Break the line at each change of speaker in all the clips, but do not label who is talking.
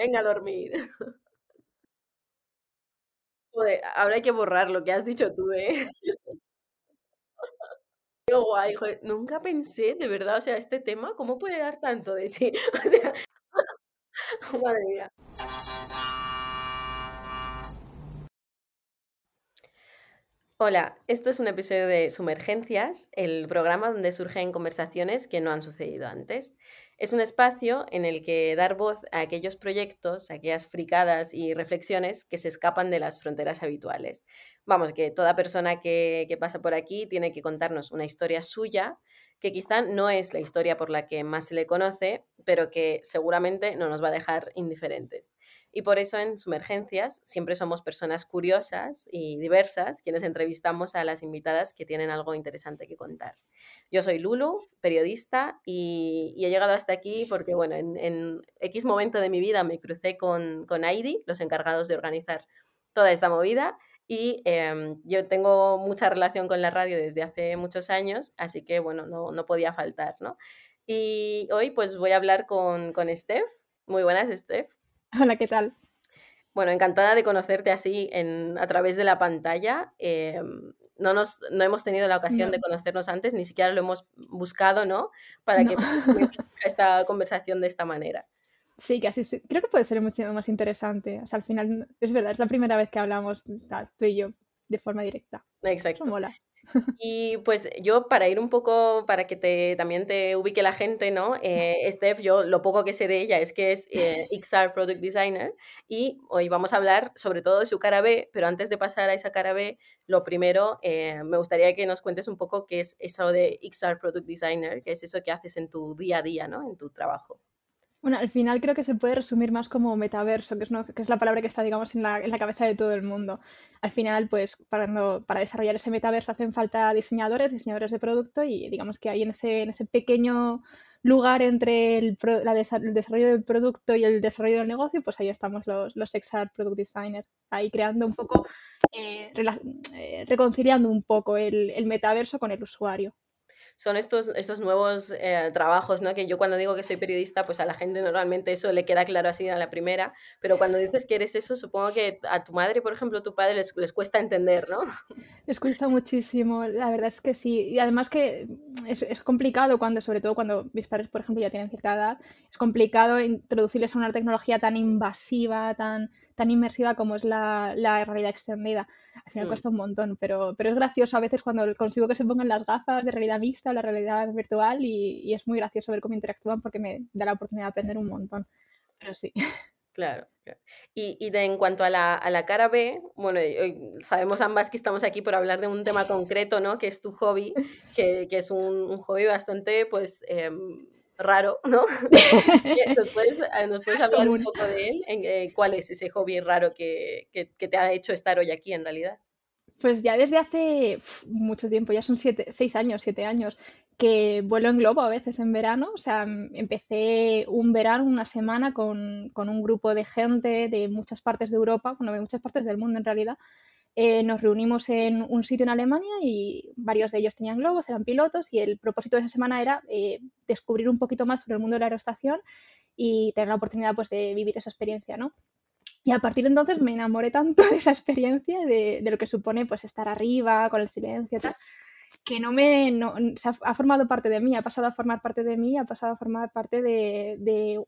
Venga a dormir. Joder, ahora hay que borrar lo que has dicho tú, ¿eh? Qué guay, joder, nunca pensé, de verdad, o sea, este tema, ¿cómo puede dar tanto de sí? O sea, madre mía. Hola, esto es un episodio de Sumergencias, el programa donde surgen conversaciones que no han sucedido antes. Es un espacio en el que dar voz a aquellos proyectos, a aquellas fricadas y reflexiones que se escapan de las fronteras habituales. Vamos, que toda persona que, que pasa por aquí tiene que contarnos una historia suya que quizá no es la historia por la que más se le conoce, pero que seguramente no nos va a dejar indiferentes. Y por eso en Sumergencias siempre somos personas curiosas y diversas quienes entrevistamos a las invitadas que tienen algo interesante que contar. Yo soy Lulu, periodista, y, he llegado hasta aquí porque, bueno, en, X momento de mi vida me crucé con, con AIDI, los encargados de organizar toda esta movida, y em, yo tengo mucha relación con la radio desde hace muchos años, así que, bueno, no, no podía faltar, ¿no? Y hoy pues voy a hablar con, con Steph. Muy buenas, Steph.
Hola, ¿qué tal?
Bueno, encantada de conocerte así en, a través de la pantalla. Em, no, nos, no hemos tenido la ocasión de conocernos antes, ni siquiera lo hemos buscado, ¿no? Para que esta conversación de esta manera.
Sí, que así creo que puede ser mucho más interesante. O sea, al final, es verdad, es la primera vez que hablamos tú y yo de forma directa.
Exacto. mola. Y pues yo para ir un poco, para que te, también te ubique la gente, ¿no? Eh, Steph, yo lo poco que sé de ella es que es eh, XR Product Designer y hoy vamos a hablar sobre todo de su cara B, pero antes de pasar a esa cara B, lo primero, eh, me gustaría que nos cuentes un poco qué es eso de XR Product Designer, qué es eso que haces en tu día a día, ¿no? En tu trabajo.
Bueno, al final creo que se puede resumir más como metaverso, que es, que es la palabra que está, digamos, en la, en la, cabeza de todo el mundo. Al final, pues, para, para desarrollar ese metaverso hacen falta diseñadores, diseñadores de producto y digamos que ahí en ese, en ese pequeño lugar entre el, desarrollo del producto y el desarrollo del negocio, pues ahí estamos los, los XR Product Designers, ahí creando un poco, eh, eh, reconciliando un poco el, el metaverso con el usuario
son estos, estos nuevos eh, trabajos, ¿no? Que yo cuando digo que soy periodista, pues a la gente normalmente eso le queda claro así a la primera, pero cuando dices que eres eso, supongo que a tu madre, por ejemplo, a tu padre les, les cuesta entender, ¿no?
Les cuesta muchísimo, la verdad es que sí. Y además que es, es complicado cuando, sobre todo cuando mis padres, por ejemplo, ya tienen cierta edad, es complicado introducirles a una tecnología tan invasiva, tan, tan inmersiva como es la, la realidad extendida. Al final mm. cuesta un montón, pero, pero es gracioso a veces cuando consigo que se pongan las gafas de realidad mixta o la realidad virtual y, es muy gracioso ver cómo interactúan porque me da la oportunidad de aprender un montón. Pero sí.
Claro. Y, y de, en cuanto a la, a la cara B, bueno, sabemos ambas que estamos aquí por hablar de un tema concreto, ¿no? Que es tu hobby, que, que es un, un, hobby bastante, pues, em, raro, ¿no? ¿Nos puedes, eh, ¿Nos puedes, hablar un poco de él? En, eh, ¿Cuál es ese hobby raro que, que, te ha hecho estar hoy aquí en realidad?
Pues ya desde hace mucho tiempo, ya son siete, seis años, siete años, que vuelo en globo a veces en verano. O sea, empecé un verano, una semana, con, con un grupo de gente de muchas partes de Europa, bueno, de muchas partes del mundo en realidad, eh, nos reunimos en un sitio en Alemania y varios de ellos tenían globos, eran pilotos y el propósito de esa semana era eh, descubrir un poquito más sobre el mundo de la aeroestación y tener la oportunidad pues, de vivir esa experiencia, ¿no? Y a partir de entonces me enamoré tanto de esa experiencia, de, lo que supone pues estar arriba, con el silencio y tal, que no me no, ha, formado parte de mí, ha pasado a formar parte de mí, ha pasado a formar parte de, de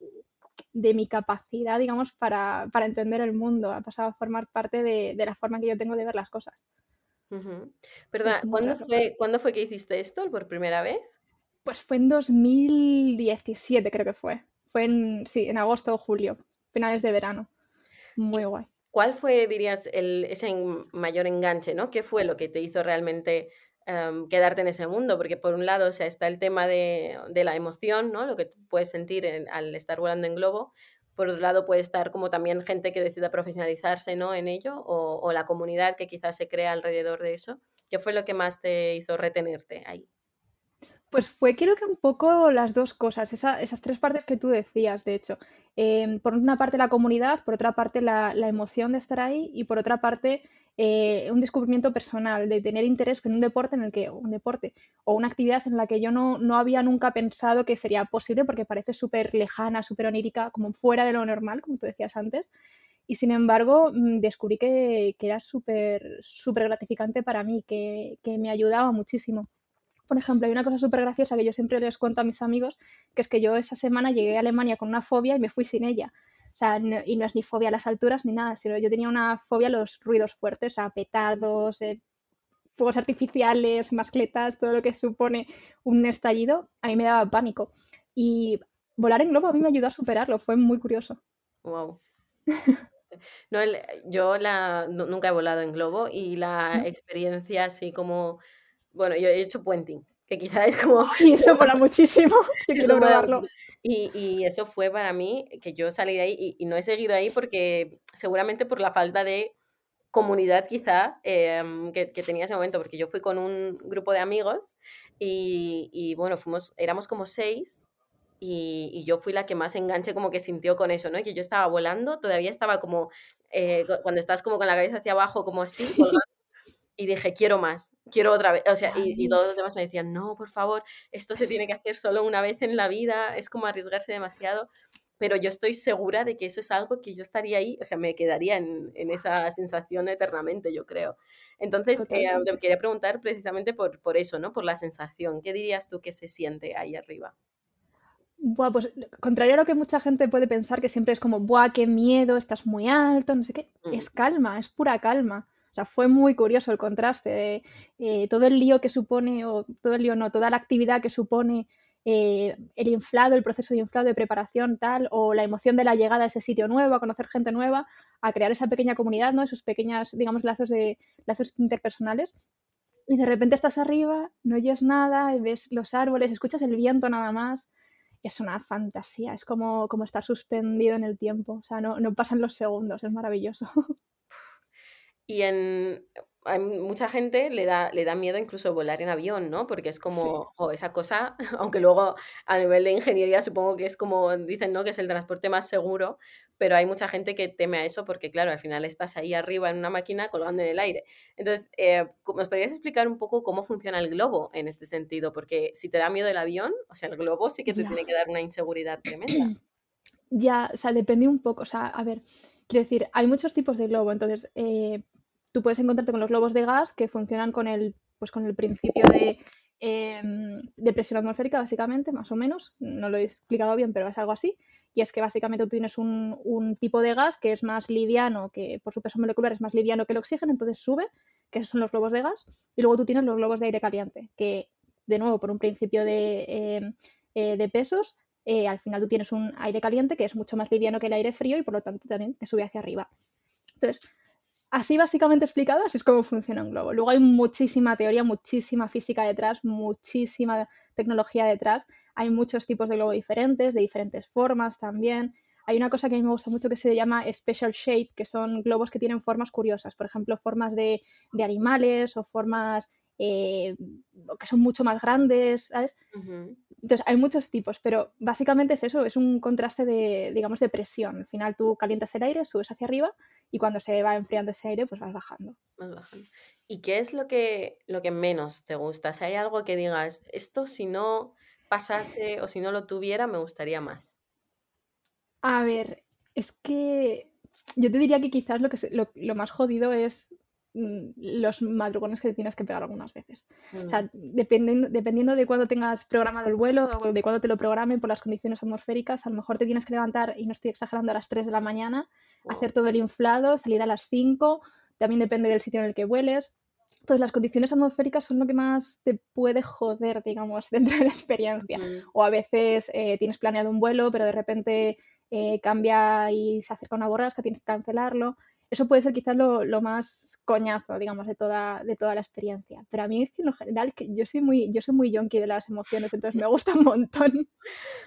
mi capacidad, digamos, para, para, entender el mundo, ha pasado a formar parte de, de, la forma que yo tengo de ver las cosas.
Perdón, ¿cuándo fue, ¿cuándo fue que hiciste esto por primera vez?
Pues fue en 2017, creo que fue. Fue en, sí, en agosto o julio, finales de verano. Muy guay.
¿Cuál fue, dirías, el, ese mayor enganche, ¿no? ¿Qué fue lo que te hizo realmente Em, quedarte en ese mundo, porque por un lado o sea, está el tema de, de, la emoción, ¿no? lo que puedes sentir al estar volando en globo, por otro lado puede estar como también gente que decida profesionalizarse ¿no? en ello, o, la comunidad que quizás se crea alrededor de eso. ¿Qué fue lo que más te hizo retenerte ahí?
Pues fue creo que un poco las dos cosas, esa, esas tres partes que tú decías, de hecho. Em, por una parte la comunidad, por otra parte la, emoción de estar ahí y por otra parte eh, un descubrimiento personal, de tener interés en un deporte en el que, un deporte o una actividad en la que yo no, no había nunca pensado que sería posible porque parece súper lejana, súper onírica, como fuera de lo normal, como tú decías antes. Y sin embargo, mm, descubrí que, que era súper súper gratificante para mí, que, que me ayudaba muchísimo. Por ejemplo, hay una cosa súper graciosa que yo siempre les cuento a mis amigos, que es que yo esa semana llegué a Alemania con una fobia y me fui sin ella. Y no es ni fobia a las alturas ni nada, sino yo tenía una fobia a los ruidos fuertes, a petardos, eh, fuegos artificiales, mascletas, todo lo que supone un estallido, a mí me daba pánico. Y volar en globo a mí me ayudó a superarlo, fue muy curioso.
Wow. No, yo la, nunca he volado en globo y la experiencia así como, bueno, yo he hecho puenting, que quizás es como...
Y eso mola muchísimo, yo quiero probarlo.
Y, y, eso fue para mí, que yo salí de ahí y, y, no he seguido ahí porque seguramente por la falta de comunidad quizá eh, que, que, tenía ese momento, porque yo fui con un grupo de amigos y, y bueno, fuimos, éramos como seis y, y, yo fui la que más enganche como que sintió con eso, ¿no? Y que yo estaba volando, todavía estaba como, eh, cuando estás como con la cabeza hacia abajo, como así, y dije, quiero más, quiero otra vez, o sea, y, y, todos los demás me decían, no, por favor, esto se tiene que hacer solo una vez en la vida, es como arriesgarse demasiado, pero yo estoy segura de que eso es algo que yo estaría ahí, o sea, me quedaría en, en esa sensación eternamente, yo creo. Entonces, eh, te quería preguntar precisamente por, por eso, ¿no? Por la sensación, ¿qué dirías tú que se siente ahí arriba?
Buah, pues contrario a lo que mucha gente puede pensar, que siempre es como, buah, qué miedo, estás muy alto, no sé qué, mm. es calma, es pura calma. O sea, fue muy curioso el contraste de eh, todo el lío que supone, o todo el lío no, toda la actividad que supone eh, el inflado, el proceso de inflado, de preparación, tal, o la emoción de la llegada a ese sitio nuevo, a conocer gente nueva, a crear esa pequeña comunidad, ¿no? Esos pequeños, digamos, lazos de lazos interpersonales. Y de repente estás arriba, no oyes nada, ves los árboles, escuchas el viento nada más es una fantasía, es como, como estar suspendido en el tiempo, o sea, no, no pasan los segundos, es maravilloso.
Y en hay mucha gente le da, le da miedo incluso volar en avión, ¿no? Porque es como, sí. oh, esa cosa, aunque luego a nivel de ingeniería supongo que es como dicen, ¿no? Que es el transporte más seguro, pero hay mucha gente que teme a eso porque, claro, al final estás ahí arriba en una máquina colgando en el aire. Entonces, eh, ¿nos podrías explicar un poco cómo funciona el globo en este sentido? Porque si te da miedo el avión, o sea, el globo sí que te ya. tiene que dar una inseguridad tremenda.
Ya, o sea, depende un poco, o sea, a ver, quiero decir, hay muchos tipos de globo, entonces, eh, tú puedes encontrarte con los globos de gas que funcionan con el, pues con el principio de, eh, de presión atmosférica, básicamente, más o menos. No lo he explicado bien, pero es algo así. Y es que básicamente tú tienes un, un, tipo de gas que es más liviano, que por su peso molecular es más liviano que el oxígeno, entonces sube, que esos son los globos de gas. Y luego tú tienes los globos de aire caliente, que de nuevo por un principio de, eh, eh, de pesos, eh, al final tú tienes un aire caliente que es mucho más liviano que el aire frío y por lo tanto también te sube hacia arriba. Entonces, así básicamente explicado, así es como funciona un globo. Luego hay muchísima teoría, muchísima física detrás, muchísima tecnología detrás. Hay muchos tipos de globo diferentes, de diferentes formas también. Hay una cosa que a mí me gusta mucho que se llama special shape, que son globos que tienen formas curiosas, por ejemplo, formas de, de animales o formas eh, que son mucho más grandes, ¿sabes? Uh -huh. Entonces, hay muchos tipos, pero básicamente es eso, es un contraste de, digamos, de presión. Al final tú calientas el aire, subes hacia arriba y cuando se va enfriando ese aire, pues vas bajando.
Vas bajando. ¿Y qué es lo que, lo que menos te gusta? Si hay algo que digas, esto si no pasase o si no lo tuviera, me gustaría más.
A ver, es que yo te diría que quizás lo, que lo, lo más jodido es Mm, los madrugones que tienes que pegar algunas veces. Mm. O sea, dependiendo, dependiendo de cuándo tengas programado el vuelo o de cuándo te lo programen por las condiciones atmosféricas, a lo mejor te tienes que levantar, y no estoy exagerando, a las 3 de la mañana, wow. hacer todo el inflado, salir a las 5, también depende del sitio en el que vueles. Entonces, las condiciones atmosféricas son lo que más te puede joder, digamos, dentro de la experiencia. O a veces eh, tienes planeado un vuelo, pero de repente eh, cambia y se acerca una borrasca, tienes que cancelarlo eso puede ser quizás lo, lo, más coñazo, digamos, de toda, de toda la experiencia. Pero a mí es que en lo general, que yo soy muy, yo soy muy yonki de las emociones, entonces me gusta un montón.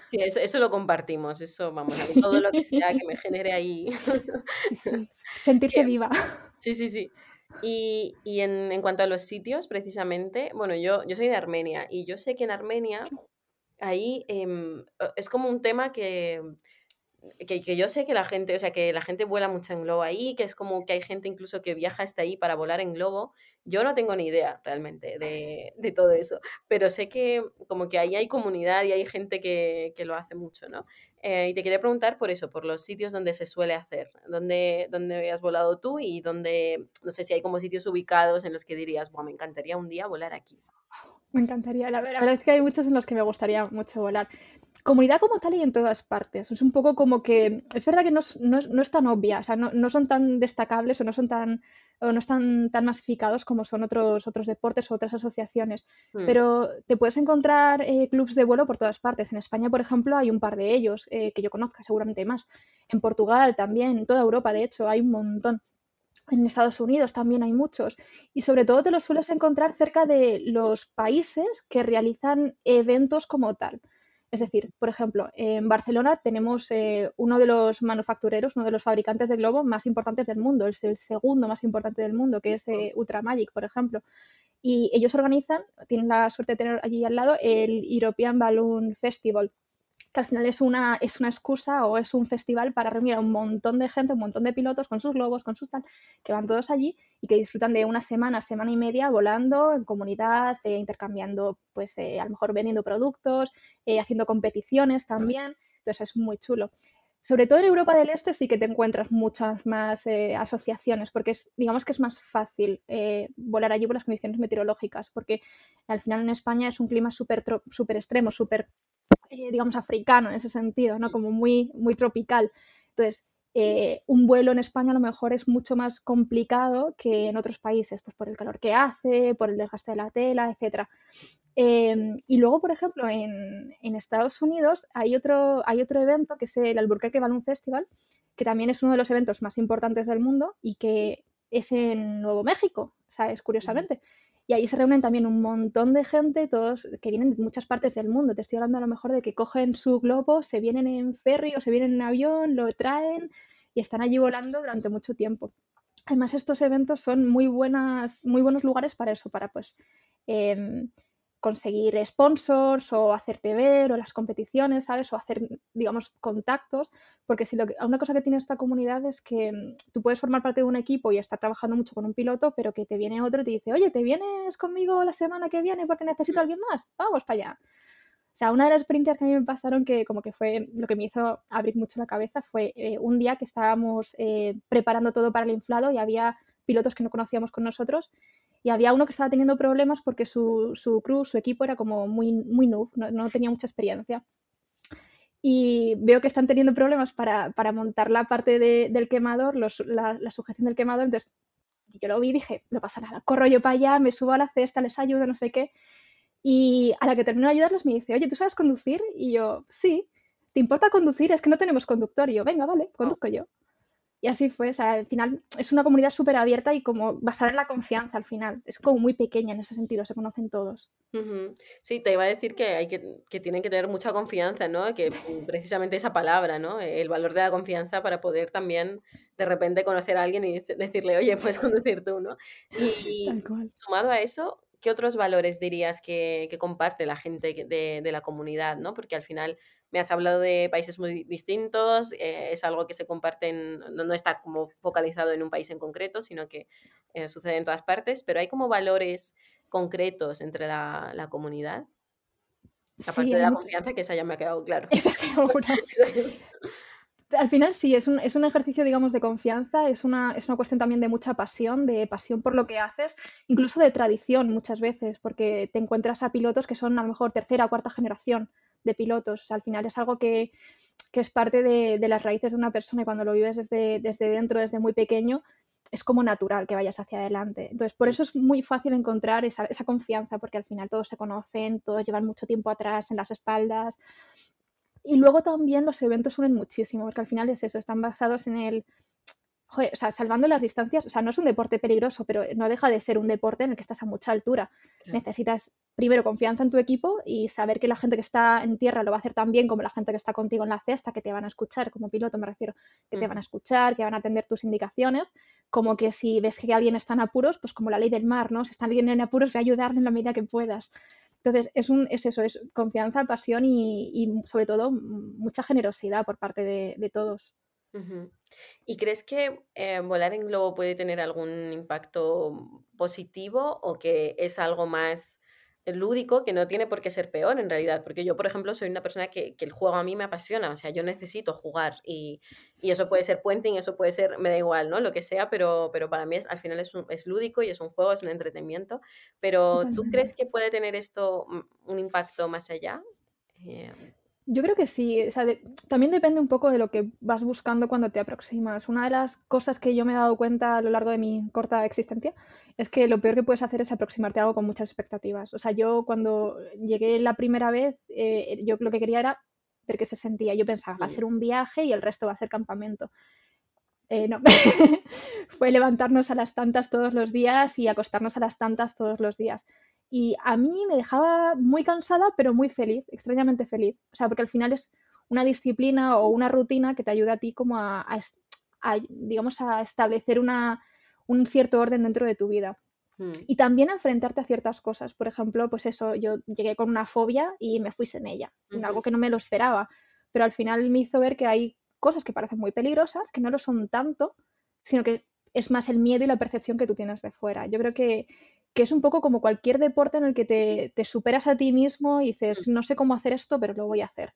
Sí, eso, eso lo compartimos, eso, vamos, a mí todo lo que sea que me genere ahí.
Sí, sí. Sentirte viva.
Sí, sí, sí. Y, y en, en, cuanto a los sitios, precisamente, bueno, yo, yo soy de Armenia y yo sé que en Armenia ahí eh, es como un tema que que, que, yo sé que la gente, o sea, que la gente vuela mucho en globo ahí, que es como que hay gente incluso que viaja hasta ahí para volar en globo. Yo no tengo ni idea realmente de, de todo eso, pero sé que como que ahí hay comunidad y hay gente que, que lo hace mucho, ¿no? Eh, y te quería preguntar por eso, por los sitios donde se suele hacer, dónde, dónde has volado tú y dónde, no sé si hay como sitios ubicados en los que dirías, me encantaría un día volar aquí.
Me encantaría, la, verdad es que hay muchos en los que me gustaría mucho volar. Comunidad como tal y en todas partes. Es un poco como que, es verdad que no, no, no es tan obvia, o sea, no, no, son tan destacables o no son tan, o no están tan masificados como son otros, otros deportes o otras asociaciones. Hmm. Pero te puedes encontrar eh, clubs de vuelo por todas partes. En España, por ejemplo, hay un par de ellos eh, que yo conozca, seguramente hay más. En Portugal también, en toda Europa, de hecho, hay un montón. En Estados Unidos también hay muchos. Y sobre todo te los sueles encontrar cerca de los países que realizan eventos como tal. Es decir, por ejemplo, en Barcelona tenemos eh, uno de los manufactureros, uno de los fabricantes de globos más importantes del mundo, es el segundo más importante del mundo, que es eh, Ultramagic, por ejemplo. Y ellos organizan, tienen la suerte de tener allí al lado, el European Balloon Festival, que al final es una, es una excusa o es un festival para reunir a un montón de gente, un montón de pilotos con sus globos, con sus tal, que van todos allí y que disfrutan de una semana, semana y media volando en comunidad, eh, intercambiando, pues eh, a lo mejor vendiendo productos, eh, haciendo competiciones también. Entonces es muy chulo. Sobre todo en Europa del Este sí que te encuentras muchas más asociaciones, porque es, digamos que es más fácil volar allí por las condiciones meteorológicas, porque al final en España es un clima súper super extremo, súper eh, digamos, africano en ese sentido, ¿no? Como muy, muy tropical. Entonces, eh, un vuelo en España a lo mejor es mucho más complicado que en otros países, pues por el calor que hace, por el desgaste de la tela, etc. Em, y luego, por ejemplo, en, en, Estados Unidos hay otro, hay otro evento que es el Albuquerque Balloon Festival, que también es uno de los eventos más importantes del mundo y que es en Nuevo México, ¿sabes? Curiosamente. Y ahí se reúnen también un montón de gente, todos que vienen de muchas partes del mundo. Te estoy hablando a lo mejor de que cogen su globo, se vienen en ferry o se vienen en avión, lo traen y están allí volando durante mucho tiempo. Además, estos eventos son muy buenas, muy buenos lugares para eso, para pues em, conseguir sponsors o hacerte ver o las competiciones, ¿sabes? O hacer, digamos, contactos, porque si lo que, una cosa que tiene esta comunidad es que mm, tú puedes formar parte de un equipo y estar trabajando mucho con un piloto, pero que te viene otro y te dice, oye, ¿te vienes conmigo la semana que viene porque necesito a alguien más? Vamos para allá. O sea, una de las experiencias que a mí me pasaron que como que fue lo que me hizo abrir mucho la cabeza fue eh, un día que estábamos eh, preparando todo para el inflado y había pilotos que no conocíamos con nosotros y había uno que estaba teniendo problemas porque su, su crew, su equipo era como muy, muy noob, no, tenía mucha experiencia. Y veo que están teniendo problemas para, para montar la parte de, del quemador, la, la, sujeción del quemador. Entonces, yo lo vi y dije, no pasa nada, corro yo para allá, me subo a la cesta, les ayudo, no sé qué. Y a la que termino de ayudarlos me dice, oye, ¿tú sabes conducir? Y yo, sí. ¿Te importa conducir? Es que no tenemos conductor. Y yo, venga, vale, conduzco yo. Y así fue, o sea, al final es una comunidad súper abierta y como basada en la confianza al final. Es como muy pequeña en ese sentido, se conocen todos.
Sí, te iba a decir que, hay que, que tienen que tener mucha confianza, ¿no? Que precisamente esa palabra, ¿no? El valor de la confianza para poder también de repente conocer a alguien y decirle, oye, puedes conducir tú, ¿no? Y, sumado a eso, ¿qué otros valores dirías que, que comparte la gente de, de la comunidad, ¿no? Porque al final me has hablado de países muy distintos, eh, es algo que se comparte, no, no, está como focalizado en un país en concreto, sino que eh, sucede en todas partes, pero hay como valores concretos entre la, la comunidad. Aparte de la confianza, que esa ya me ha quedado claro.
Al final sí, es un, es un ejercicio, digamos, de confianza, es una, es una cuestión también de mucha pasión, de pasión por lo que haces, incluso de tradición muchas veces, porque te encuentras a pilotos que son a lo mejor tercera o cuarta generación de pilotos. al final es algo que, es parte de, las raíces de una persona y cuando lo vives desde, desde dentro, desde muy pequeño, es como natural que vayas hacia adelante. Entonces, por eso es muy fácil encontrar esa, esa confianza, porque al final todos se conocen, todos llevan mucho tiempo atrás en las espaldas. Y luego también los eventos unen muchísimo, porque al final es eso, están basados en el joder, o sea, salvando las distancias, o sea, no es un deporte peligroso, pero no deja de ser un deporte en el que estás a mucha altura. Necesitas primero confianza en tu equipo y saber que la gente que está en tierra lo va a hacer tan bien como la gente que está contigo en la cesta, que te van a escuchar, como piloto me refiero, que te van a escuchar, que van a atender tus indicaciones, como que si ves que alguien está en apuros, pues como la ley del mar, ¿no? Si está alguien en apuros, ve a ayudarle en la medida que puedas. Entonces, es, un, es eso, es confianza, pasión y, sobre todo mucha generosidad por parte de, todos.
¿Y crees que eh, volar en globo puede tener algún impacto positivo o que es algo más lúdico que no tiene por qué ser peor en realidad, porque yo, por ejemplo, soy una persona que, el juego a mí me apasiona, o sea, yo necesito jugar y, eso puede ser puenting, eso puede ser, me da igual, ¿no? Lo que sea, pero, pero para mí es, al final es, es lúdico y es un juego, es un entretenimiento, pero ¿tú crees que puede tener esto un impacto más allá?
Eh, yo creo que sí, o sea, también depende un poco de lo que vas buscando cuando te aproximas. Una de las cosas que yo me he dado cuenta a lo largo de mi corta existencia es que lo peor que puedes hacer es aproximarte a algo con muchas expectativas. O sea, yo cuando llegué la primera vez, eh, yo lo que quería era ver qué se sentía. Yo pensaba, va a ser un viaje y el resto va a ser campamento. Eh, no, fue levantarnos a las tantas todos los días y acostarnos a las tantas todos los días. Y a mí me dejaba muy cansada, pero muy feliz, extrañamente feliz. O sea, porque al final es una disciplina o una rutina que te ayuda a ti como a, digamos, a establecer una, un cierto orden dentro de tu vida. Hmm. Y también a enfrentarte a ciertas cosas. Por ejemplo, pues eso, yo llegué con una fobia y me fui en ella, algo que no me lo esperaba. Pero al final me hizo ver que hay cosas que parecen muy peligrosas, que no lo son tanto, sino que es más el miedo y la percepción que tú tienes de fuera. Yo creo que, que es un poco como cualquier deporte en el que te, superas a ti mismo y dices, mm. no sé cómo hacer esto, pero lo voy a hacer.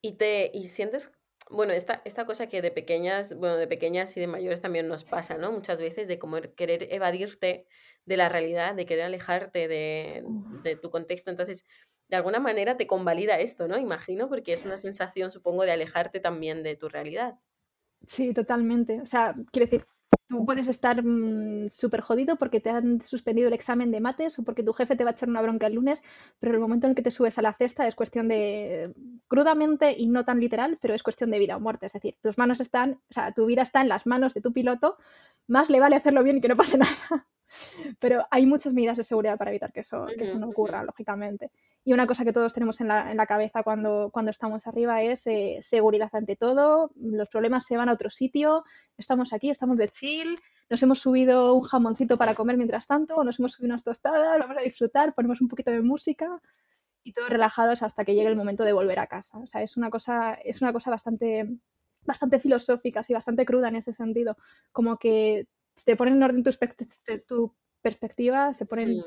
Y te y sientes, bueno, esta, esta cosa que de pequeñas, bueno, de pequeñas y de mayores también nos pasa, ¿no? Muchas veces de como querer evadirte de la realidad, de querer alejarte de, de tu contexto. Entonces, de alguna manera te convalida esto, ¿no? Imagino, porque es una sensación, supongo, de alejarte también de tu realidad.
Sí, totalmente. O sea, quiero decir, tú puedes estar mm, súper jodido porque te han suspendido el examen de mates o porque tu jefe te va a echar una bronca el lunes, pero el momento en el que te subes a la cesta es cuestión de, crudamente y no tan literal, pero es cuestión de vida o muerte. Es decir, tus manos están, o sea, tu vida está en las manos de tu piloto, más le vale hacerlo bien y que no pase nada. Pero hay muchas medidas de seguridad para evitar que eso, que eso no ocurra, lógicamente. Y una cosa que todos tenemos en la, en la cabeza cuando, cuando estamos arriba es eh, seguridad ante todo, los problemas se van a otro sitio, estamos aquí, estamos de chill, nos hemos subido un jamoncito para comer mientras tanto, nos hemos subido unas tostadas, vamos a disfrutar, ponemos un poquito de música y todos relajados hasta que llegue el momento de volver a casa. O sea, es una cosa, es una cosa bastante, bastante filosófica, y bastante cruda en ese sentido, como que te ponen en orden tu, tu perspectiva, se ponen... Mm.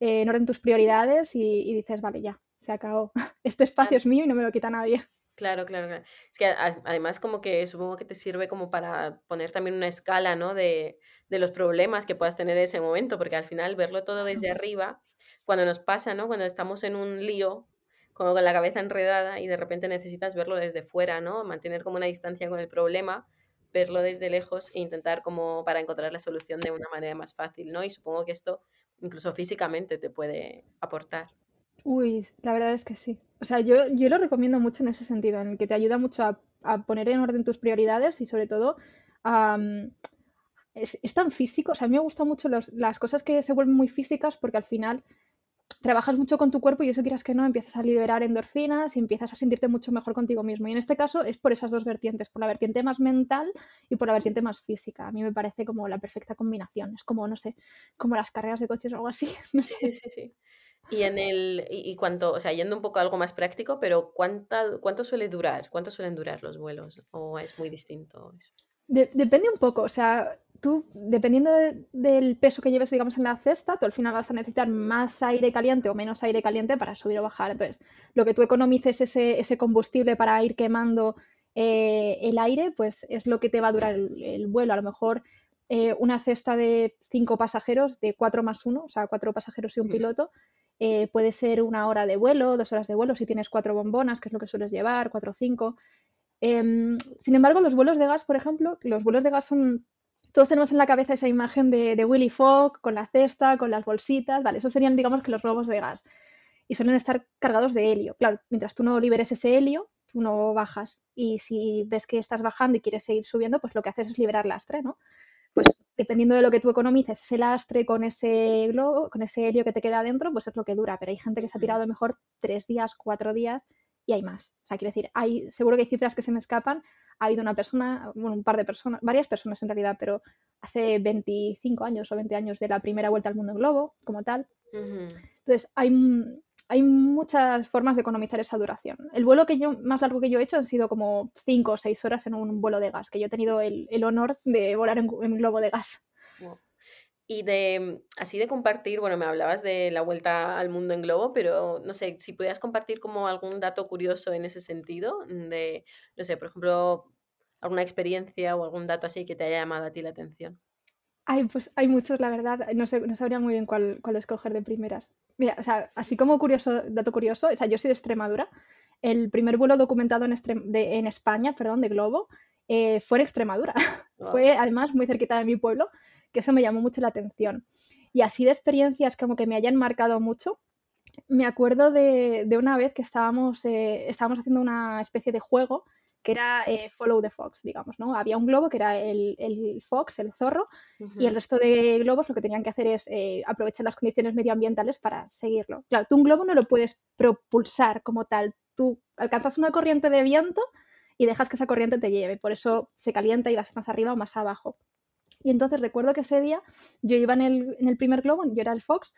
Eh, en orden tus prioridades y, dices, vale, ya, se acabó. Este espacio es mío y no me lo quita nadie.
Claro, claro, claro. Es que además como que supongo que te sirve como para poner también una escala, ¿no? De, de, los problemas que puedas tener en ese momento, porque al final verlo todo desde arriba, cuando nos pasa, ¿no? Cuando estamos en un lío, como con la cabeza enredada y de repente necesitas verlo desde fuera, ¿no? Mantener como una distancia con el problema, verlo desde lejos e intentar como para encontrar la solución de una manera más fácil, ¿no? Y supongo que esto incluso físicamente te puede aportar.
Uy, la verdad es que sí. O sea, yo, yo lo recomiendo mucho en ese sentido, en el que te ayuda mucho a, poner en orden tus prioridades y sobre todo es, tan físico. O sea, a mí me gustan mucho las cosas que se vuelven muy físicas porque al final trabajas mucho con tu cuerpo y eso quieras que no, empiezas a liberar endorfinas y empiezas a sentirte mucho mejor contigo mismo. Y en este caso es por esas dos vertientes, por la vertiente más mental y por la vertiente más física. A mí me parece como la perfecta combinación. Es como, no sé, como las carreras de coches o algo así.
Sí, sí, sí. Y en el, y, cuánto, o sea, yendo un poco a algo más práctico, pero ¿cuánta, ¿cuánto suele durar? ¿Cuánto suelen durar los vuelos? ¿O es muy distinto eso?
depende un poco, o sea, tú, dependiendo del peso que lleves, digamos, en la cesta, tú al final vas a necesitar más aire caliente o menos aire caliente para subir o bajar. Entonces, lo que tú economices ese, ese combustible para ir quemando eh, el aire, pues es lo que te va a durar el, vuelo. A lo mejor eh, una cesta de cinco pasajeros, de cuatro más uno, o sea, cuatro pasajeros y un piloto, eh, puede ser una hora de vuelo, dos horas de vuelo, si tienes cuatro bombonas, que es lo que sueles llevar, cuatro o cinco. Em, sin embargo, los vuelos de gas, por ejemplo, los vuelos de gas son todos tenemos en la cabeza esa imagen de, Willy Fogg con la cesta, con las bolsitas, ¿vale? Esos serían, digamos, que los globos de gas. Y suelen estar cargados de helio. Claro, mientras tú no liberes ese helio, tú no bajas. Y si ves que estás bajando y quieres seguir subiendo, pues lo que haces es liberar lastre, ¿no? Pues dependiendo de lo que tú economices, ese lastre con ese globo, con ese helio que te queda adentro, pues es lo que dura. Pero hay gente que se ha tirado mejor tres días, cuatro días y hay más. O sea, quiero decir, hay, seguro que hay cifras que se me escapan, ha habido una persona, bueno, un par de personas, varias personas en realidad, pero hace 25 años o 20 años de la primera vuelta al mundo en globo, como tal, Entonces, hay, hay muchas formas de economizar esa duración. El vuelo que yo, más largo que yo he hecho han sido como 5 o 6 horas en un vuelo de gas, que yo he tenido el, honor de volar en, un globo de gas.
Y de así de compartir, bueno, me hablabas de la vuelta al mundo en globo, pero no sé, si pudieras compartir como algún dato curioso en ese sentido, de, no sé, por ejemplo, alguna experiencia o algún dato así que te haya llamado a ti la atención.
Ay, pues hay muchos, la verdad. No, sé, no sabría muy bien cuál, cuál escoger de primeras. Mira, o sea, así como curioso, dato curioso, o sea, yo soy de Extremadura. El primer vuelo documentado en, en España, perdón, de globo, eh, fue en Extremadura. fue además muy cerquita de mi pueblo, que eso me llamó mucho la atención. Y así de experiencias como que me hayan marcado mucho, me acuerdo de, de una vez que estábamos, eh, estábamos haciendo una especie de juego que era eh, Follow the Fox, digamos, ¿no? Había un globo que era el, el Fox, el zorro, y el resto de globos lo que tenían que hacer es eh, aprovechar las condiciones medioambientales para seguirlo. Claro, tú un globo no lo puedes propulsar como tal, tú alcanzas una corriente de viento y dejas que esa corriente te lleve, por eso se calienta y vas más arriba o más abajo. Y entonces recuerdo que ese día yo iba en el, en el primer globo, yo era el Fox,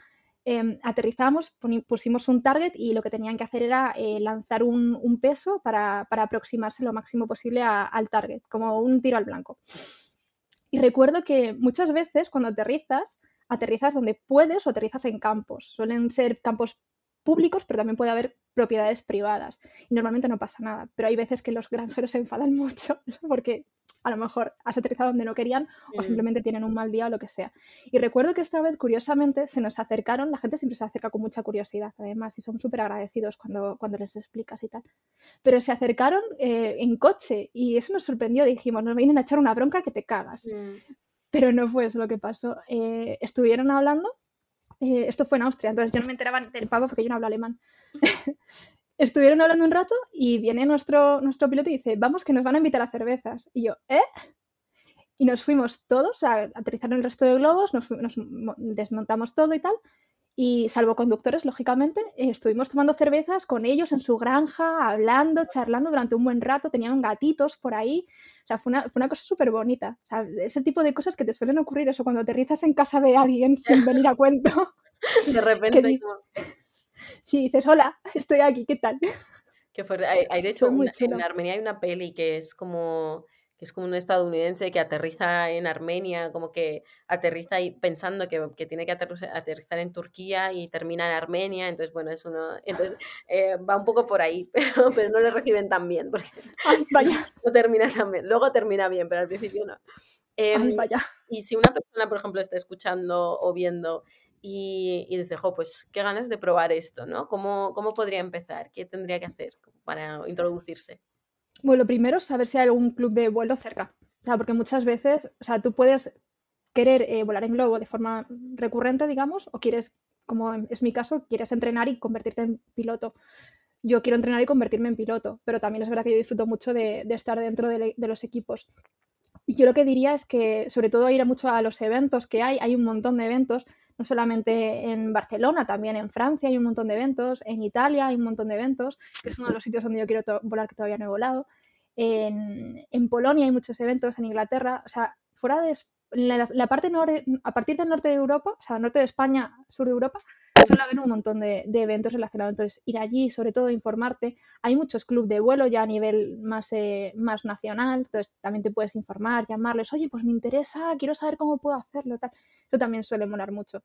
Em, aterrizamos, pusimos un target y lo que tenían que hacer era eh, lanzar un, peso para, aproximarse lo máximo posible al target, como un tiro al blanco. Y recuerdo que muchas veces cuando aterrizas, aterrizas donde puedes o aterrizas en campos. Suelen ser campos públicos, pero también puede haber propiedades privadas. Y normalmente no pasa nada, pero hay veces que los granjeros se enfadan mucho porque a lo mejor has aterrizado donde no querían o simplemente tienen un mal día o lo que sea. Y recuerdo que esta vez, curiosamente, se nos acercaron, la gente siempre se acerca con mucha curiosidad, además, y son súper agradecidos cuando, cuando les explicas y tal. Pero se acercaron eh, en coche y eso nos sorprendió, dijimos, nos vienen a echar una bronca que te cagas. Mm. Pero no fue eso lo que pasó. Eh, estuvieron hablando eh, esto fue en Austria, entonces yo no me enteraba del pago porque yo no hablo alemán. Estuvieron hablando un rato y viene nuestro, nuestro piloto y dice, vamos que nos van a invitar a cervezas. Y yo, ¿eh? Y nos fuimos todos a aterrizar en el resto de globos, nos, desmontamos todo y tal. Y salvo conductores, lógicamente, estuvimos tomando cervezas con ellos en su granja, hablando, charlando durante un buen rato, tenían gatitos por ahí. O sea, fue una, fue una cosa súper bonita. O sea, ese tipo de cosas que te suelen ocurrir, eso cuando aterrizas en casa de alguien sin venir a cuento.
De repente.
Sí, dices, hola, estoy aquí, ¿qué tal?
Qué fuerte. Hay, de hecho, en Armenia hay una peli que es como que es como un estadounidense que aterriza en Armenia, como que aterriza y pensando que, que tiene que aterrizar en Turquía y termina en Armenia, entonces bueno, es uno, entonces eh, va un poco por ahí, pero, pero no le reciben tan bien, porque
vaya.
no termina tan bien, luego termina bien, pero al principio no.
Em, vaya.
Y si una persona, por ejemplo, está escuchando o viendo y, y, dice, jo, pues qué ganas de probar esto, ¿no? ¿Cómo, ¿Cómo podría empezar? ¿Qué tendría que hacer para introducirse?
Bueno, lo primero saber si hay algún club de vuelo cerca. O sea, porque muchas veces, o sea, tú puedes querer eh, volar en globo de forma recurrente, digamos, o quieres, como es mi caso, quieres entrenar y convertirte en piloto. Yo quiero entrenar y convertirme en piloto, pero también es verdad que yo disfruto mucho de, estar dentro de, de, los equipos. Y yo lo que diría es que, sobre todo, ir mucho a los eventos que hay. Hay un montón de eventos no solamente en Barcelona, también en Francia hay un montón de eventos, en Italia hay un montón de eventos, que es uno de los sitios donde yo quiero volar que todavía no he volado. En, Polonia hay muchos eventos, en Inglaterra, o sea, fuera de la, parte norte, a partir del norte de Europa, o sea, norte de España, sur de Europa, suele haber un montón de, eventos relacionados. Entonces, ir allí, sobre todo informarte. Hay muchos clubes de vuelo ya a nivel más, eh, más nacional, entonces también te puedes informar, llamarles, oye, pues me interesa, quiero saber cómo puedo hacerlo, tal. Eso también suele molar mucho.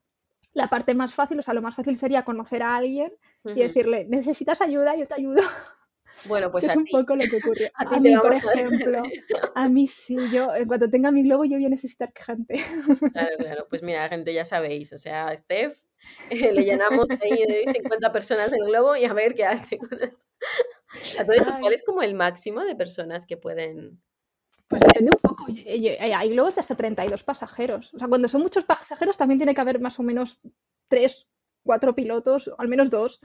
La parte más fácil, o sea, lo más fácil sería conocer a alguien y decirle, necesitas ayuda, yo te ayudo.
Bueno, pues
es
a
un poco lo que ocurre.
A, ti mí,
por ejemplo, a... mí sí, yo en cuanto tenga mi globo yo voy a necesitar gente.
Claro, claro, pues mira, gente, ya sabéis, o sea, Steph, eh, le llenamos ahí de 50 personas en globo y a ver qué hace con eso. Entonces, ¿cuál es como el máximo de personas que pueden
pues depende un poco. Hay globos de hasta 32 pasajeros. O sea, cuando son muchos pasajeros también tiene que haber más o menos tres, cuatro pilotos, al menos dos,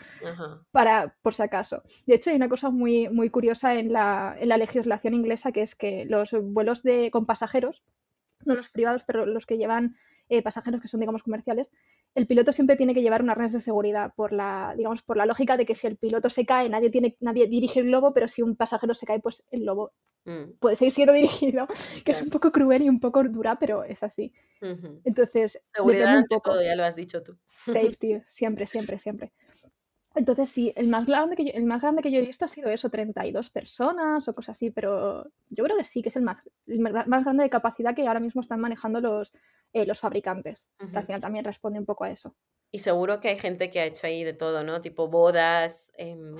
para por si acaso. De hecho, hay una cosa muy, muy curiosa en la, en la legislación inglesa que es que los vuelos de, con pasajeros, no los privados, pero los que llevan eh, pasajeros que son, digamos, comerciales, el piloto siempre tiene que llevar un arnés de seguridad por la, digamos, por la lógica de que si el piloto se cae, nadie tiene, nadie dirige el globo, pero si un pasajero se cae, pues el globo
Mm,
puede seguir siendo dirigido, que es un poco cruel y un poco dura, pero es así. Entonces,
Seguridad
un poco.
todo, ya lo has dicho tú.
Safety, siempre, siempre, siempre. Entonces, sí, el más grande que yo, el más grande que yo he visto ha sido eso, 32 personas o cosas así, pero yo creo que sí, que es el más, el más grande de capacidad que ahora mismo están manejando los, eh, los fabricantes. que al final también responde un poco a eso.
Y seguro que hay gente que ha hecho ahí de todo, ¿no? Tipo bodas, em,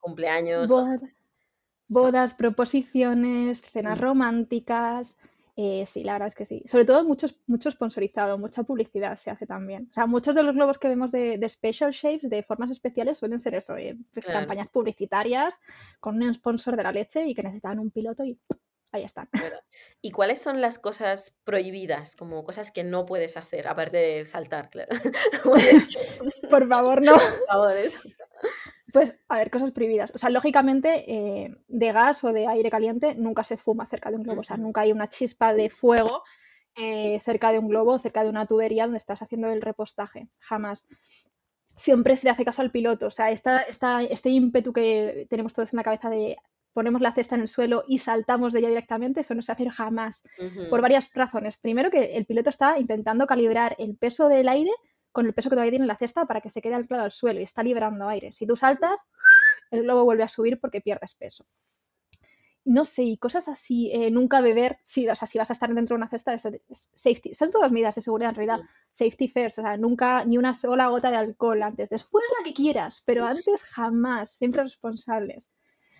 cumpleaños,
Bodas, bodas, proposiciones, cenas
Mm.
románticas. Eh, sí, la verdad es que sí. Sobre todo mucho, mucho sponsorizado, mucha publicidad se hace también. O sea, muchos de los globos que vemos de, de special shapes, de formas especiales, suelen ser eso, eh, pues,
Claro.
campañas publicitarias con un sponsor de la leche y que necesitan un piloto y ahí están.
¿Y cuáles son las cosas prohibidas, como cosas que no puedes hacer, aparte de saltar, claro?
Por favor, no.
Por favor, eso.
Pues, a ver, cosas prohibidas. O sea, lógicamente, eh, de gas o de aire caliente nunca se fuma cerca de un globo. O sea, nunca hay una chispa de fuego eh, cerca de un globo cerca de una tubería donde estás haciendo el repostaje. Jamás. Siempre se le hace caso al piloto. O sea, esta, esta- este ímpetu que tenemos todos en la cabeza de ponemos la cesta en el suelo y saltamos de ella directamente, eso no se hace jamás. Por varias razones. Primero, que el piloto está intentando calibrar el peso del aire con el peso que todavía tiene la cesta para que se quede anclado al suelo y está liberando aire. Si tú saltas, el globo vuelve a subir porque pierdes peso. No sé, y cosas así, eh, nunca beber, sí, o sea, si vas a estar dentro de una cesta, eso es safety, son todas medidas de seguridad en realidad, safety first, o sea, nunca ni una sola gota de alcohol antes, después la que quieras, pero antes jamás, siempre responsables.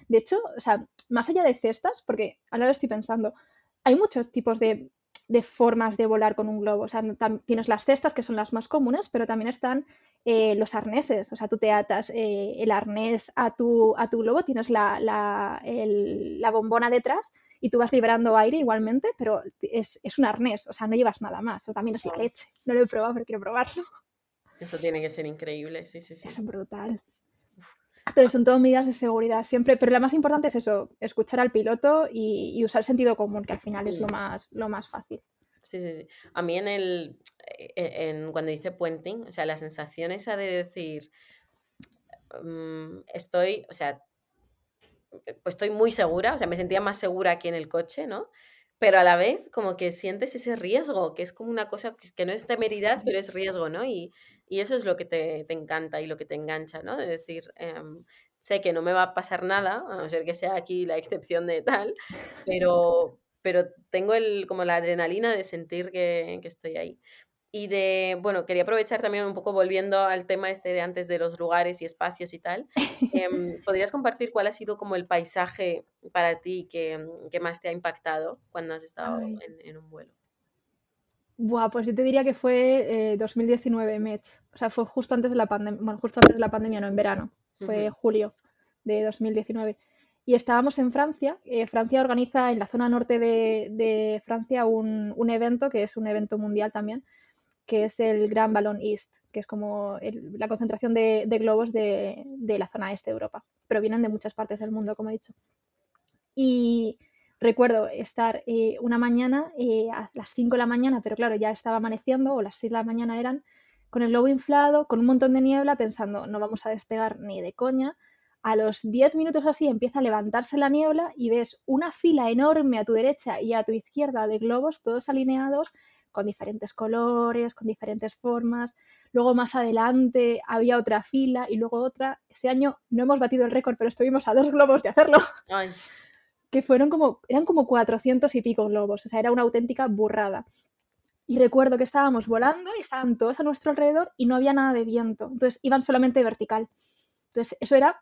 De hecho, o sea, más allá de cestas, porque ahora lo estoy pensando, hay muchos tipos de, de formas de volar con un globo. O sea, tienes las cestas, que son las más comunes, pero también están eh, los arneses. O sea, tú te atas eh, el arnés a tu, a tu globo, tienes la, la, el- la bombona detrás y tú vas liberando aire igualmente, pero es, es un arnés, o sea, no llevas nada más. Eso también es la leche. No lo he probado, pero quiero probarlo.
Eso tiene que ser increíble, sí, sí, sí.
Es brutal. Entonces son todo medidas de seguridad siempre, pero la más importante es eso, escuchar al piloto y, y usar sentido común, que al final es lo
Mm.
más, lo más fácil.
Sí, sí, sí. A mí en el, e- en, cuando hice puenting, o sea, la sensación esa de decir, mm, estoy, o sea, pues estoy muy segura, o sea, me sentía más segura aquí en el coche, ¿no? Pero a la vez como que sientes ese riesgo, que es como una cosa que, que no es temeridad, pero es riesgo, ¿no? Y, y eso es lo que te, te encanta y lo que te engancha, ¿no? De decir, em, sé que no me va a pasar nada, a no ser que sea aquí la excepción de tal, pero, pero tengo el, como la adrenalina de sentir que, que estoy ahí. Y de, bueno, quería aprovechar también un poco volviendo al tema este de antes de los lugares y espacios y tal. em, ¿podrías compartir cuál ha sido como el paisaje para ti que, que más te ha impactado cuando has estado en, en un vuelo?
Buah, pues yo te diría que fue eh, 2019 METS. O sea, fue justo antes de la pandemia, bueno, justo antes de la pandemia, no en verano. Fue julio de 2019. Y estábamos en Francia. eh, Francia organiza en la zona norte de, de Francia un, un evento que es un evento mundial también, que es el Gran Ballon East, que es como el- la concentración de, de globos de, de la zona este de Europa. Pero vienen de muchas partes del mundo, como he dicho. Y recuerdo estar eh, una mañana eh, a las 5 de la mañana, pero claro, ya estaba amaneciendo, o las 6 de la mañana eran, con el globo inflado, con un montón de niebla, pensando, no vamos a despegar ni de coña. A los 10 minutos así empieza a levantarse la niebla y ves una fila enorme a tu derecha y a tu izquierda de globos, todos alineados, con diferentes colores, con diferentes formas. Luego más adelante había otra fila y luego otra. Este año no hemos batido el récord, pero estuvimos a dos globos de hacerlo
Ay,
que fueron como, eran como 400 y pico globos, o sea, era una auténtica burrada. Y recuerdo que estábamos volando y estaban todos a nuestro alrededor y no había nada de viento, entonces iban solamente vertical. Entonces eso era,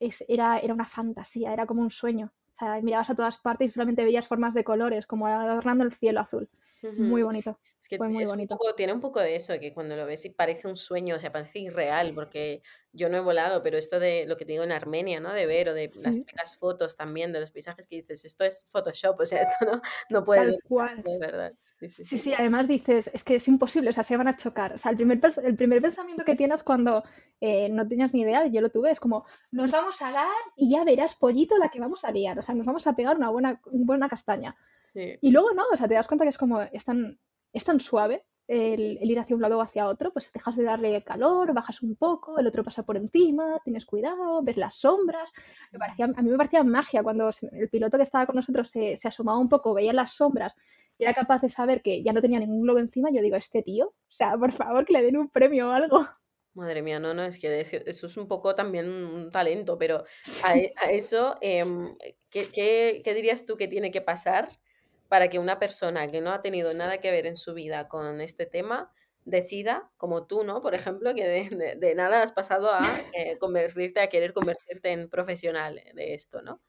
era, era una fantasía, era como un sueño. O sea, mirabas a todas partes y solamente veías formas de colores, como adornando el cielo azul. Muy bonito,
Es que
fue muy
es un
bonito.
poco, tiene un poco de eso, que cuando lo ves y parece un sueño, o sea, parece irreal, porque yo no he volado, pero esto de lo que te digo en Armenia, ¿no? De ver o de las
Sí,
fotos también de los paisajes que dices, esto es Photoshop, o sea, esto no, no puede ser de verdad. Sí, sí,
Sí,
sí.
sí, además dices, es que es imposible, o sea, se van a chocar. O sea, el primer, el primer pensamiento que tienes cuando eh, no tenías ni idea, yo lo tuve, es como, nos vamos a dar y ya verás, pollito, la que vamos a liar. O sea, nos vamos a pegar una buena, una buena castaña.
Sí.
Y luego no, o sea, te das cuenta que es como, es tan, es tan suave el, ir hacia un lado o hacia otro, pues dejas de darle calor, bajas un poco, el otro pasa por encima, tienes cuidado, ves las sombras. Me parecía, a mí me parecía magia cuando el piloto que estaba con nosotros se, se asomaba un poco, veía las sombras y era capaz de saber que ya no tenía ningún globo encima. Yo digo, este tío, o sea, por favor, que le den un premio o algo.
Madre mía, no, no, es que eso es un poco también un talento, pero a, e, eso, em, ¿qué, dirías tú que tiene que pasar para que una persona que no ha tenido nada que ver en su vida con este tema decida, como tú, ¿no? Por ejemplo, que de, nada has pasado a eh, convertirte, a querer convertirte en profesional de esto, ¿no?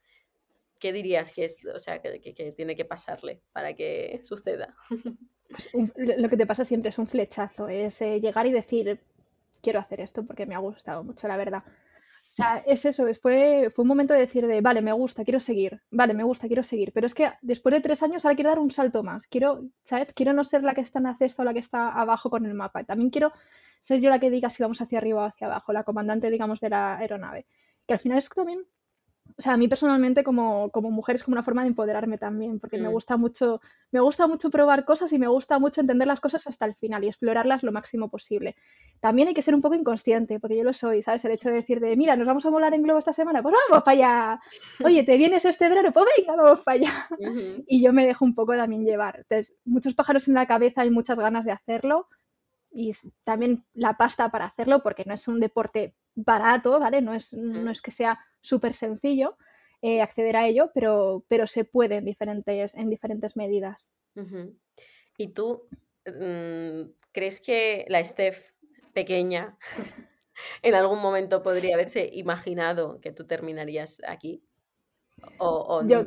¿Qué dirías que es, o sea, que, que tiene que pasarle para que suceda?
Pues lo que te pasa siempre es un flechazo, es eh, llegar y decir, quiero hacer esto porque me ha gustado mucho, la verdad. O sea, es eso, después fue un momento de decir de, vale, me gusta, quiero seguir, vale, me gusta, quiero seguir, pero es que después de tres años ahora quiero dar un salto más, quiero, ¿sabes? Quiero no ser la que está en la cesta o la que está abajo con el mapa, también quiero ser yo la que diga si vamos hacia arriba o hacia abajo, la comandante, digamos, de la aeronave, que al final es también o sea, a mí personalmente como, como mujer es como una forma de empoderarme también, porque me mm. gusta mucho, me gusta mucho probar cosas y me gusta mucho entender las cosas hasta el final y explorarlas lo máximo posible. También hay que ser un poco inconsciente, porque yo lo soy, ¿sabes? El hecho de decir de, mira, nos vamos a volar en globo esta semana, pues vamos para allá. Oye, ¿te vienes este verano? Pues venga, vamos para allá. Y yo me dejo un poco también llevar. Entonces, muchos pájaros en la cabeza y muchas ganas de hacerlo, y también la pasta para hacerlo, porque no es un deporte barato, ¿vale? No es, no es que sea súper sencillo eh, acceder a ello, pero, pero se puede en diferentes, en diferentes medidas.
¿Y tú mm, crees que la Steph pequeña en algún momento podría haberse imaginado que tú terminarías aquí?
¿O, yo,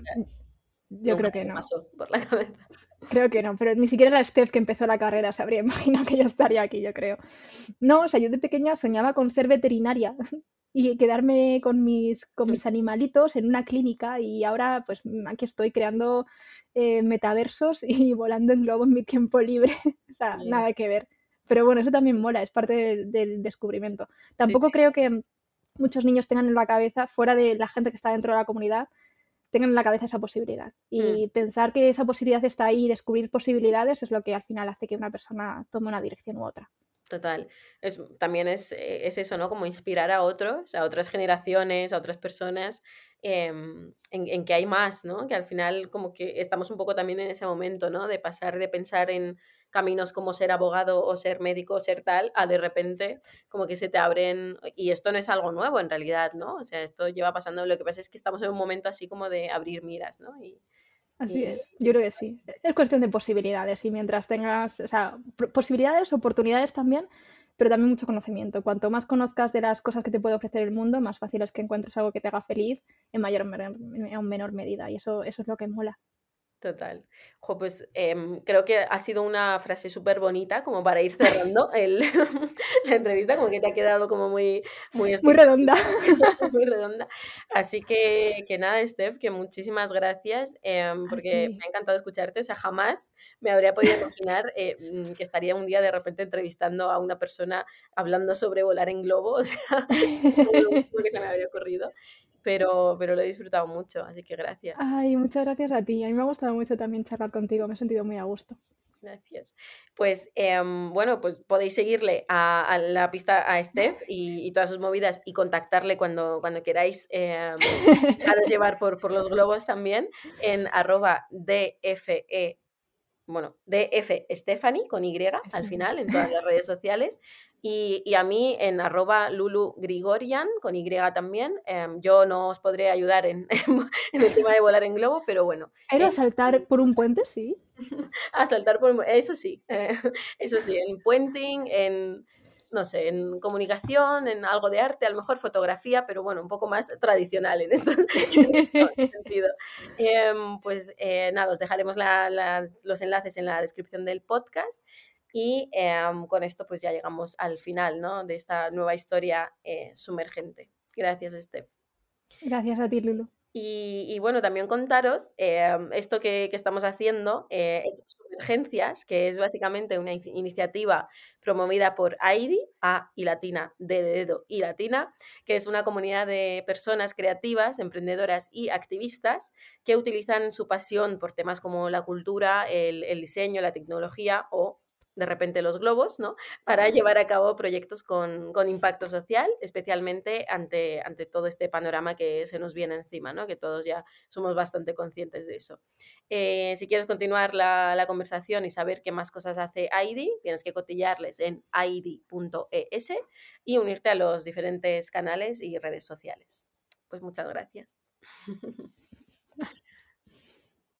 yo creo que no. Pasó por la cabeza? Creo que no, pero ni siquiera la Steph que empezó la carrera se habría imaginado que yo estaría aquí, yo creo. No, o sea, yo de pequeña soñaba con ser veterinaria y quedarme con mis, con mis animalitos en una clínica y ahora pues aquí estoy creando eh, metaversos y volando en globo en mi tiempo libre. o sea, nada que ver. Pero bueno, eso también mola, es parte del, descubrimiento. Tampoco creo que muchos niños tengan en la cabeza, fuera de la gente que está dentro de la comunidad, tengan en la cabeza esa posibilidad. Y mm. pensar que esa posibilidad está ahí y descubrir posibilidades es lo que al final hace que una persona tome una dirección u otra.
Total. Es, también es, eh, es, eso, ¿no? Como inspirar a otros, a otras generaciones, a otras personas, em, en, en, que hay más, ¿no? Que al final como que estamos un poco también en ese momento, ¿no? De pasar de pensar en caminos como ser abogado o ser médico o ser tal, a de repente como que se te abren, y esto no es algo nuevo en realidad, ¿no? O sea, esto lleva pasando, lo que pasa es que estamos en un momento así como de abrir miras, ¿no? Y,
Así es, yo creo que sí. Es cuestión de posibilidades y mientras tengas, o sea, posibilidades, oportunidades también, pero también mucho conocimiento. Cuanto más conozcas de las cosas que te puede ofrecer el mundo, más fácil es que encuentres algo que te haga feliz en mayor o menor medida y eso, eso es lo que mola.
Total. pues em, creo que ha sido una frase súper bonita como para ir cerrando el, la entrevista, como que te ha quedado como muy...
Muy, muy redonda.
muy redonda. Así que, que nada, Steph, que muchísimas gracias, em, porque me ha encantado escucharte. O sea, jamás me habría podido imaginar eh, mm, que estaría un día de repente entrevistando a una persona hablando sobre volar en globo. O sea, no que se me había ocurrido pero, pero lo he disfrutado mucho, así que gracias.
Ay, muchas gracias a ti. A mí me ha gustado mucho también charlar contigo, me he sentido muy a gusto.
Gracias. Pues em, bueno, pues podéis seguirle a, la pista a Steph y, todas sus movidas y contactarle cuando, cuando queráis eh, llevar por, por los globos también en arroba DFE, bueno, DF Stephanie con Y al final en todas las redes sociales y, a mí en arroba Lulu Grigorian, con Y también. Em, yo no os podré ayudar en, en, el tema de volar en globo, pero bueno.
¿Era saltar por un puente? Sí.
a saltar por un Eso sí, eso sí, en puenting, en no sé, en comunicación, en algo de arte, a lo mejor fotografía, pero bueno, un poco más tradicional en, este sentido. Em, pues eh, nada, os dejaremos los enlaces en la descripción del podcast y em, con esto pues ya llegamos al final ¿no? de esta nueva historia eh, sumergente. Gracias, Steph.
Gracias a ti, Lulu.
Y, bueno, también contaros em, esto que, estamos haciendo, eh, es Sumergencias, que es básicamente una iniciativa promovida por AIDI, A y Latina, D de dedo y Latina, que es una comunidad de personas creativas, emprendedoras y activistas que utilizan su pasión por temas como la cultura, el, el diseño, la tecnología o de repente los globos, ¿no? Para llevar a cabo proyectos con, impacto social, especialmente ante, ante todo este panorama que se nos viene encima, ¿no? Que todos ya somos bastante conscientes de eso. Eh, si quieres continuar la, conversación y saber qué más cosas hace ID, tienes que cotillarles en id.es y unirte a los diferentes canales y redes sociales. Pues muchas gracias.